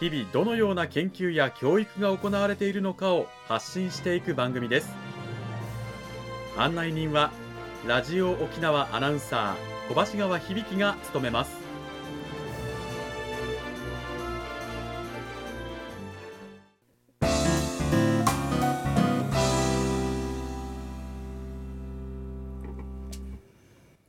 日々どのような研究や教育が行われているのかを発信していく番組です。案内人はラジオ沖縄アナウンサー小橋川響が務めます。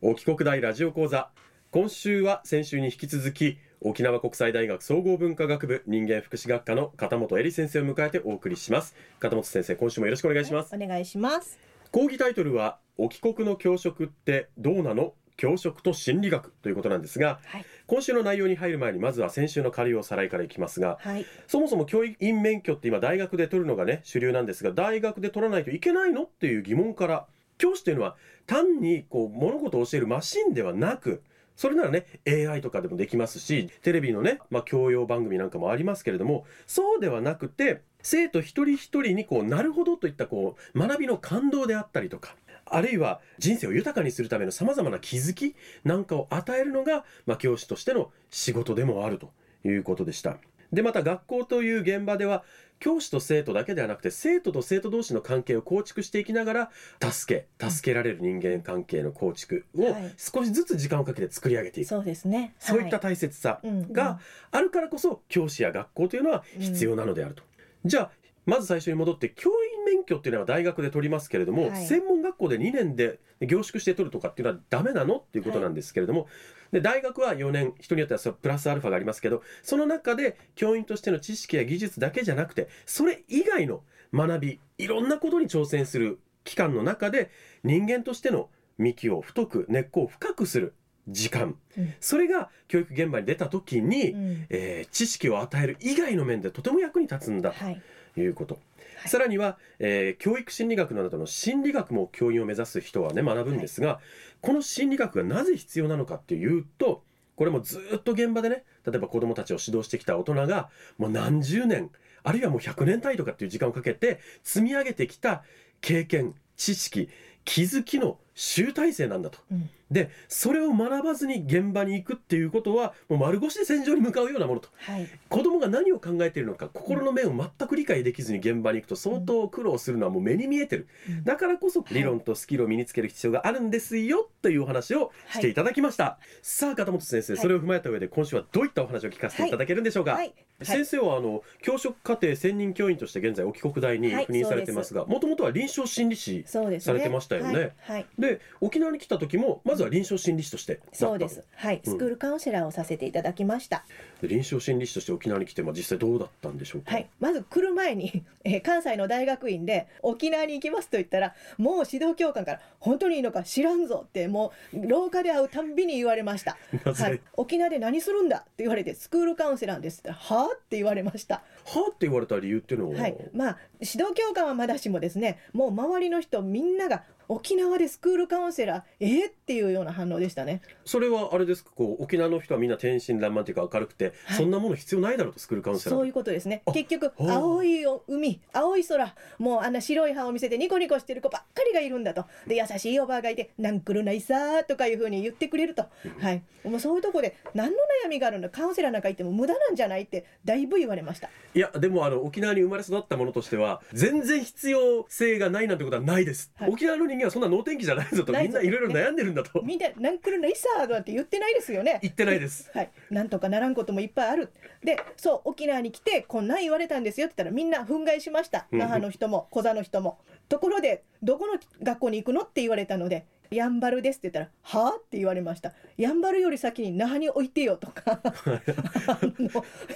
沖国大ラジオ講座。今週は先週に引き続き沖縄国際大学総合文化学部人間福祉学科の片本恵里先生を迎えてお送りします片本先生今週もよろしくお願いします、お願いします。講義タイトルは沖国の教職ってどうなの？教職と心理学ということなんですがはい。今週の内容に入る前にまずは先週の仮をさらいからいきますがはい。そもそも教員免許って今大学で取るのがね主流なんですが大学で取らないといけないの？っていう疑問から教師というのは単にこう物事を教えるマシンではなくそれならね AI とかでもできますしテレビのね、まあ、教養番組なんかもありますけれどもそうではなくて生徒一人一人にこうなるほどといったこう学びの感動であったりとかあるいは人生を豊かにするためのさまざまな気づきなんかを与えるのが、まあ、教師としての仕事でもあるということでした。でまた学校という現場では教師と生徒だけではなくて生徒と生徒同士の関係を構築していきながら助け助けられる人間関係の構築をはい少しずつ時間をかけて作り上げていく、そうですね。そういったは大切さうんがあるからこそ教師や学校というのは必要なのであると。じゃあまず最初に戻って教員免許っていうのは大学で取りますけれども、はい。専門学校で2年で凝縮して取るとかっていうのはダメなのっていうことなんですけれども、で大学は4年人によってはそプラスアルファがありますけどその中で教員としての知識や技術だけじゃなくてそれ以外の学びいろんなことに挑戦する期間の中で人間としての幹を太く根っこを深くする時間、うん。それが教育現場に出た時に、うん。えー知識を与える以外の面でとても役に立つんだはい。ということ、はいさらには、えー教育心理学などの心理学も教員を目指す人はね学ぶんですが、この心理学がなぜ必要なのかっていうとこれもずっと現場でね例えば子どもたちを指導してきた大人がもう何十年あるいはもう100年単位とかっていう時間をかけて積み上げてきた経験知識気づきの集大成なんだと。うんでそれを学ばずに現場に行くっていうことはもう丸腰で戦場に向かうようなものと。はい。子供が何を考えているのか心の面を全く理解できずに現場に行くと相当苦労するのはもう目に見えてる。うん。だからこそ理論とスキルを身につける必要があるんですよとい。うお話をしていただきました、さあ片本先生はい。それを踏まえた上で今週はどういったお話を聞かせていただけるんでしょうか、はい。はい。先生はあの教職課程専任教員として現在沖国大にはい。赴任されてますがもともとは臨床心理士。されてましたよね。はい。はい。で沖縄に来た時もまずは臨床心理士としてそうです。はい。うんスクールカウンセラーをさせていただきました。で臨床心理士として沖縄に来て、まあ、実際どうだったんでしょうか、はい。まず来る前に、えー関西の大学院で沖縄に行きますと言ったら、もう指導教官から本当にいいのか知らんぞってもう廊下で会うたんびに言われました。はい。沖縄で何するんだって言われてスクールカウンセラーですってはあって言われました。はあって言われた理由っていうのは、はい、まあ指導教官はまだしもですねもう周りの人みんなが沖縄でスクールカウンセラーえー、っていうような反応でしたね。それはあれですか？こう沖縄の人はみんな天真爛漫というか明るくて、はい。そんなもの必要ないだろうとスクールカウンセラーそういうことですね。あ。結局青い海青い空もうあんな白い歯を見せてニコニコしてる子ばっかりがいるんだと。で優しいおばあがいて「なんくるないさー」とかいうふうに言ってくれると、はい、もうそういうとこで何の悩みがあるんだ？カウンセラーなんかいても無駄なんじゃないってだいぶ言われました。いやでもあの沖縄に生まれ育ったものとしては全然必要性がないなんてことはないです、はい。沖縄の人間はそんな能天気じゃないぞとみんないろいろ悩んでるんだと。みんな「なんくるないさー」とかって言ってないですよね。言ってないです。はい、なんとかならんこともいっぱいある。で、そう、沖縄に来て、こんなん言われたんですよって言ったら、みんな憤慨しました。うん。那覇の人も、小座の人も。ところで、どこの学校に行くのって言われたので、やんばるですって言ったら「はあ?」って言われました「やんばるより先に那覇に置いてよ」とか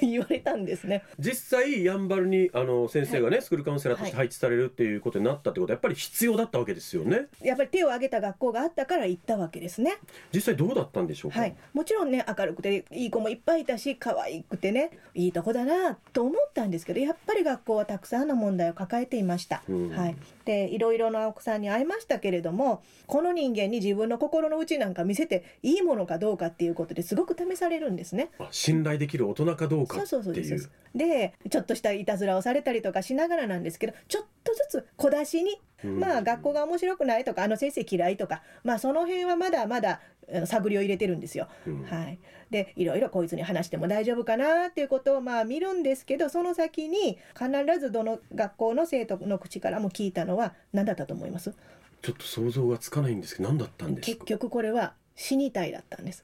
言われたんですね。実際やんばるにあの先生がね、スクールカウンセラーとして配置されるっていうことになったってことはやっぱり必要だったわけですよねやっぱり手を挙げた学校があったから行ったわけですね。実際どうだったんでしょうか、はい、もちろんね明るくていい子もいっぱいいたし可愛くてねいいとこだなと思ったんですけどやっぱり学校はたくさんの問題を抱えていました。うんはい、でいろいろな奥さんに会いましたけれどもこの人間に自分の心の内なんか見せていいものかどうかっていうことですごく試されるんですね。あ信頼できる大人かどうかっていう。でちょっとしたいたずらをされたりとかしながらなんですけどちょっとずつ小出しに、うん。まあ学校が面白くないとかあの先生嫌いとかまあその辺はまだまだ探りを入れてるんですよ。うん。はい、でいろいろこいつに話しても大丈夫かなっていうことをまあ見るんですけどその先に必ずどの学校の生徒の口からも聞いたのは何だったと思います？ちょっと想像がつかないんですけど何だったんですか？結局これは死にたいだったんです。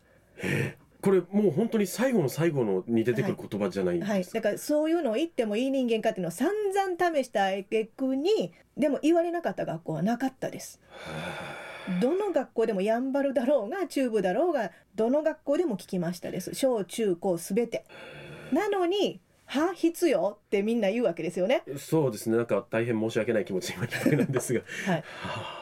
これもう本当に最後の最後のに出てくる言葉じゃないんはい、ですか、だからそういうのを言ってもいい人間かっていうのを散々試した挙句にでも言われなかった学校はなかったです。どの学校でもやんばるだろうが中部だろうがどの学校でも聞きましたです小中高すべて。なのに「は必要?」ってみんな言うわけですよね。そうですねなんか大変申し訳ない気持ち今いっぱいなんですがはい、は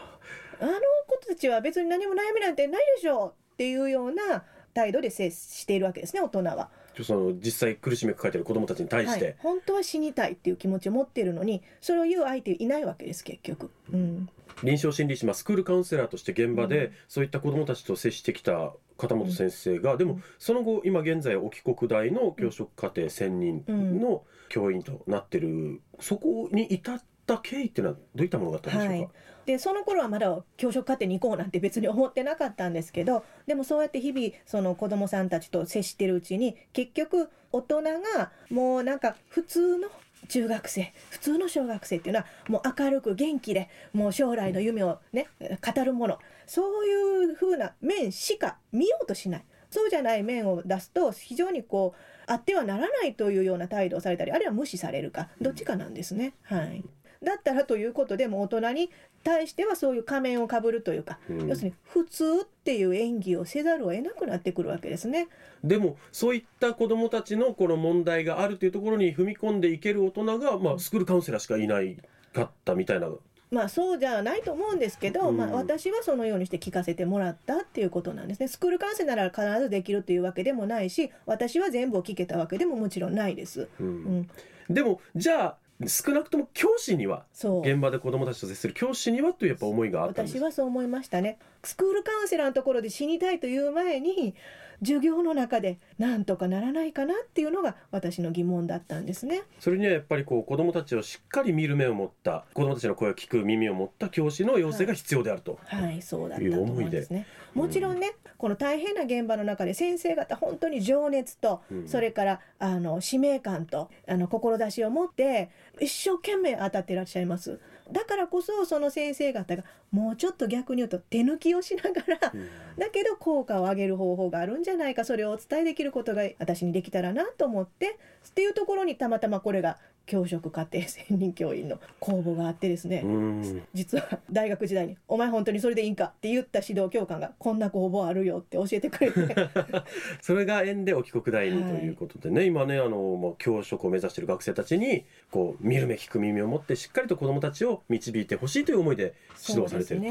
あの子たちは別に何も悩みなんてないでしょうっていうような態度で接しているわけですね大人は。その実際苦しみを抱えている子どもたちに対して、はい、本当は死にたいっていう気持ちを持っているのにそれを言う相手いないわけです結局。うん。臨床心理士、まあ、スクールカウンセラーとして現場でうん。そういった子どもたちと接してきた片本先生が、でもうんその後今現在沖国大の教職課程専任の教員となってる、そこに至った経緯っていうのはどういったものがあったんでしょうか、はい。でその頃はまだ教職課程に行こうなんて別に思ってなかったんですけどでもそうやって日々その子どもさんたちと接してるうちに結局大人がもうなんか普通の中学生普通の小学生っていうのはもう明るく元気でもう将来の夢をね語るもの。そういう風な面しか見ようとしない。そうじゃない面を出すと非常にこうあってはならないというような態度をされたりあるいは無視されるかどっちかなんですね。はい。だったらということでもう大人に対してはそういう仮面をかぶるというか、うん要するに普通っていう演技をせざるを得なくなってくるわけですね。でもそういった子どもたちのこの問題があるというところに踏み込んでいける大人が、まあ、スクールカウンセラーしかいないかったみたいなまあそうじゃないと思うんですけど、うんまあ、私はそのようにして聞かせてもらったっていうことなんですね。スクールカウンセラーなら必ずできるというわけでもないし私は全部を聞けたわけでももちろんないです。うんうん、でもじゃあ少なくとも教師には現場で子どもたちと接する教師にはというやっぱ思いがあったんです私はそう。思いましたねスクールカウンセラーのところで死にたいという前に授業の中でなんとかならないかなっていうのが私の疑問だったんですね。それにはやっぱりこう子どもたちをしっかり見る目を持った子どもたちの声を聞く耳を持った教師の養成が必要であると、はい、そうだったと思うんですね。思いでもちろんね、この大変な現場の中で先生方本当に情熱と、うんそれからあの使命感とあの志を持って一生懸命当たっていらっしゃいます。だからこそその先生方がもうちょっと逆に言うと手抜きをしながら、うん。だけど効果を上げる方法があるんじゃないか。それをお伝えできることが私にできたらなと思ってっていうところにたまたまこれが教職課程専任教員の公募があってですね、うん。実は大学時代に「お前本当にそれでいいんか?」って言った指導教官が「こんな公募あるよ」って教えてくれて。それが縁で沖国大にということでね、今ねあの、まあ、教職を目指している学生たちにこう見る目聞く耳を持ってしっかりと子どもたちを導いてほしいという思いで指導されていると。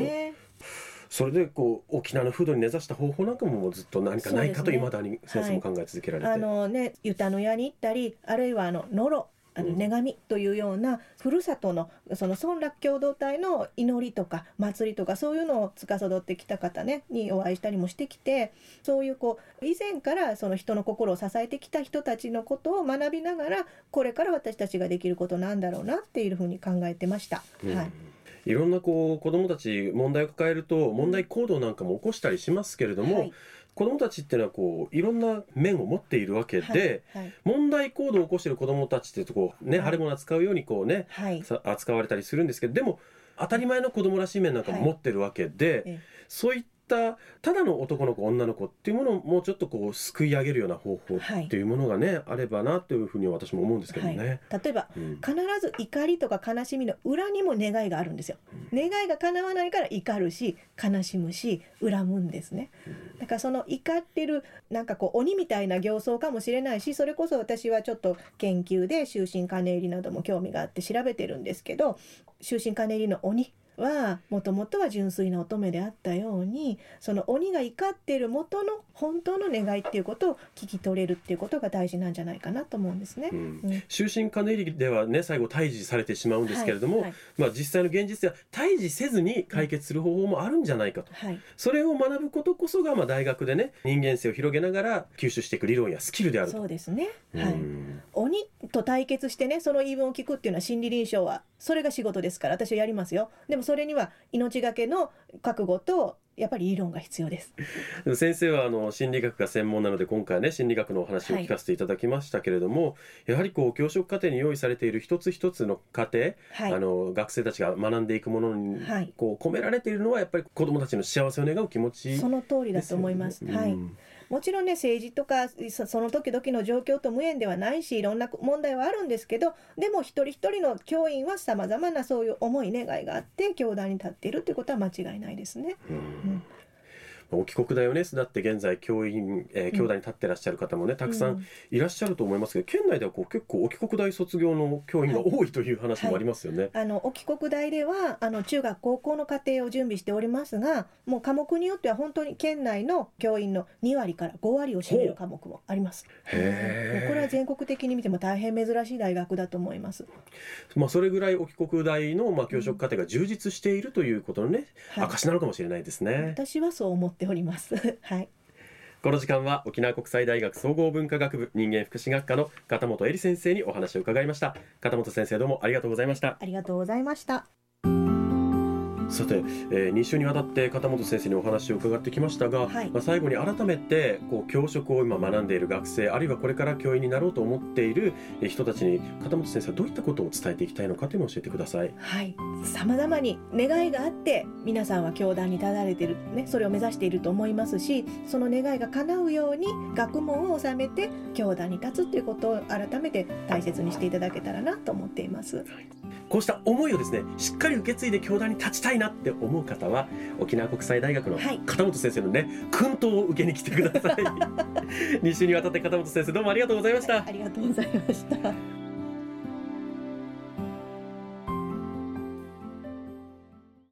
そ,、ね。れでこう沖縄の風土に根ざした方法なんかももうずっと何かないかといまだに先生も考え続けられて、あのね湯田の屋に行ったりあるいはあの野呂あのうん女神というようなふるさとのその村落共同体の祈りとか祭りとかそういうのを司ってきた方ねにお会いしたりもしてきてそういうこう以前からその人の心を支えてきた人たちのことを学びながらこれから私たちができることなんだろうなっていうふうに考えてました。うん。はい。いろんなこう子どもたち問題を抱えると問題行動なんかも起こしたりしますけれども、はい子どもたちっていうのはこういろんな面を持っているわけで、はい問題行動を起こしている子どもたちってこうね、はい。腫れ物扱うようにこうねはい。さ扱われたりするんですけどでも当たり前の子どもらしい面なんかも持ってるわけで、ええ。そういっったただの男の子女の子っていうものをもうちょっとこうすくい上げるような方法っていうものがね、あればなというふうには私も思うんですけどね。例えばうん必ず怒りとか悲しみの裏にも願いがあるんですよ。願いが叶わないから怒るし悲しむし恨むんですね。だからその怒ってるなんかこう鬼みたいな形相かもしれないしそれこそ私はちょっと研究で終身金入りなども興味があって調べてるんですけど終身金入りの鬼はもともとは純粋な乙女であったようにその鬼が怒ってる元の本当の願いっていうことを聞き取れるっていうことが大事なんじゃないかなと思うんですね。終身金入りではね最後退治されてしまうんですけれども、はい。まあ、実際の現実では退治せずに解決する方法もあるんじゃないかと。はい。それを学ぶことこそがまあ大学でね人間性を広げながら吸収していく理論やスキルであると。そうですね、うん。はい、鬼と対決してねその言い分を聞くっていうのは心理臨床はそれが仕事ですから私はやりますよ。でもそれには命がけの覚悟とやっぱり理論が必要です。でも先生はあの心理学が専門なので今回ね心理学のお話を聞かせていただきましたけれども、やはりこう教職課程に用意されている一つ一つの過程、はい。あの学生たちが学んでいくものにはい。こう込められているのはやっぱり子どもたちの幸せを願う気持ちその通りだと思います、はい。うんもちろんね政治とかそその時々の状況と無縁ではないしいろんな問題はあるんですけどでも一人一人の教員はさまざまなそういう思い願いがあって教壇に立っているということは間違いないですね。うんうんお帰国大をねだって現在教員、えー、教壇に立ってらっしゃる方もねたくさんいらっしゃると思いますけど、県内ではこう結構お帰国大卒業の教員が多いという話もありますよね。あのお帰国大ではあの中学高校の課程を準備しておりますがもう科目によっては本当に県内の教員の2割から5割を占める科目もあります。へこれは全国的に見ても大変珍しい大学だと思います。まあそれぐらいお帰国大のまあ教職課程が充実しているということのね、はい証なのかもしれないですね。私はそう思っております。はい。この時間は沖縄国際大学総合文化学部人間福祉学科の片本恵里先生にお話を伺いました。片本先生どうもありがとうございました。ありがとうございました。さて、えー、2週にわたって片本先生にお話を伺ってきましたが、はいまあ、最後に改めてこう教職を今学んでいる学生あるいはこれから教員になろうと思っているえー人たちに片本先生はどういったことを伝えていきたいのかというのを教えてください。はい。さまざまに願いがあって皆さんは教団に立たれているねそれを目指していると思いますしその願いが叶うように学問を収めて教団に立つということを改めて大切にしていただけたらなと思っています。こうした思いをですねしっかり受け継いで教団に立ちたいなって思う方は沖縄国際大学のはい。片本先生のね薫陶を受けに来てください。2週にわたって片本先生どうもありがとうございました。ありがとうございました。